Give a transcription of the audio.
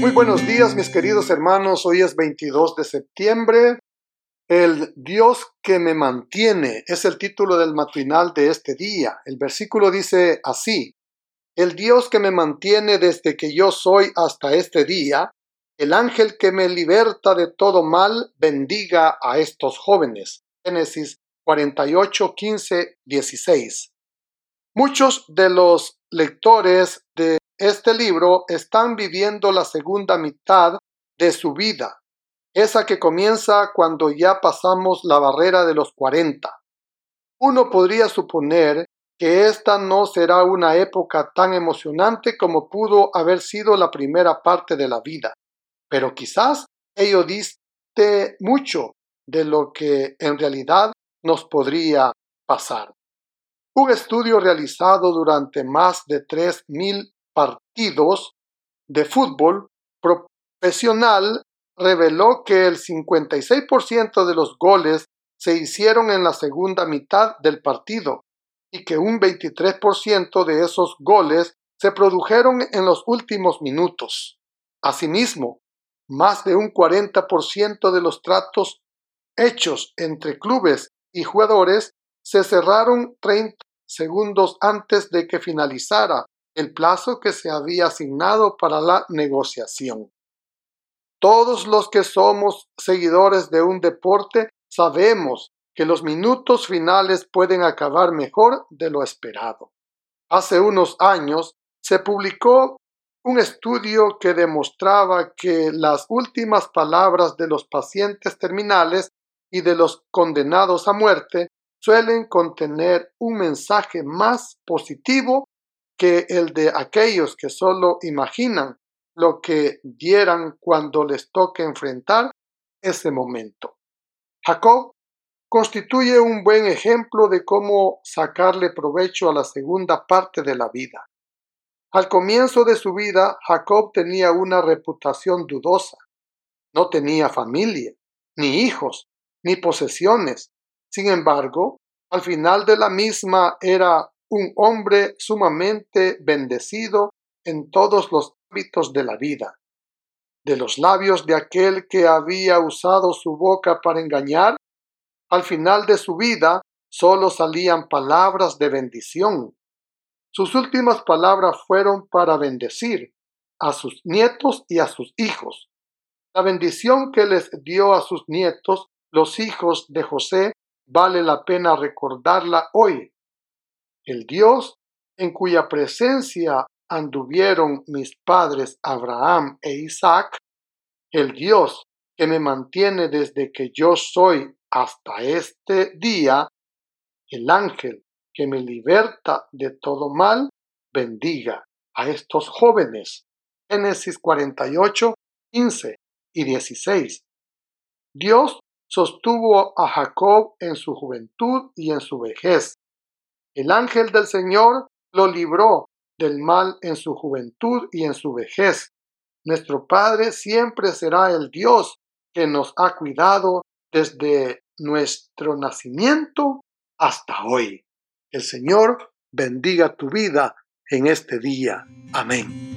Muy buenos días mis queridos hermanos, hoy es 22 de septiembre. El Dios que me mantiene es el título del matinal de este día. El versículo dice así, el Dios que me mantiene desde que yo soy hasta este día, el ángel que me liberta de todo mal, bendiga a estos jóvenes. Génesis 48, 15, 16. Muchos de los lectores de este libro están viviendo la segunda mitad de su vida, esa que comienza cuando ya pasamos la barrera de los 40. Uno podría suponer que esta no será una época tan emocionante como pudo haber sido la primera parte de la vida, pero quizás ello diste mucho de lo que en realidad nos podría pasar. Un estudio realizado durante más de 3.000 partidos de fútbol profesional reveló que el 56% de los goles se hicieron en la segunda mitad del partido y que un 23% de esos goles se produjeron en los últimos minutos. Asimismo, más de un 40% de los tratos hechos entre clubes y jugadores se cerraron 30 segundos antes de que finalizara el plazo que se había asignado para la negociación. Todos los que somos seguidores de un deporte sabemos que los minutos finales pueden acabar mejor de lo esperado. Hace unos años se publicó un estudio que demostraba que las últimas palabras de los pacientes terminales y de los condenados a muerte suelen contener un mensaje más positivo que el de aquellos que solo imaginan lo que dieran cuando les toque enfrentar ese momento. Jacob constituye un buen ejemplo de cómo sacarle provecho a la segunda parte de la vida. Al comienzo de su vida, Jacob tenía una reputación dudosa. No tenía familia, ni hijos, ni posesiones. Sin embargo, al final de la misma era un hombre sumamente bendecido en todos los ámbitos de la vida. De los labios de aquel que había usado su boca para engañar, al final de su vida solo salían palabras de bendición. Sus últimas palabras fueron para bendecir a sus nietos y a sus hijos. La bendición que les dio a sus nietos, los hijos de José, vale la pena recordarla hoy. El Dios en cuya presencia anduvieron mis padres Abraham e Isaac, el Dios que me mantiene desde que yo soy hasta este día, el ángel que me liberta de todo mal, bendiga a estos jóvenes. Génesis 48, 15 y 16. Dios sostuvo a Jacob en su juventud y en su vejez. El ángel del Señor lo libró del mal en su juventud y en su vejez. Nuestro Padre siempre será el Dios que nos ha cuidado desde nuestro nacimiento hasta hoy. El Señor bendiga tu vida en este día. Amén.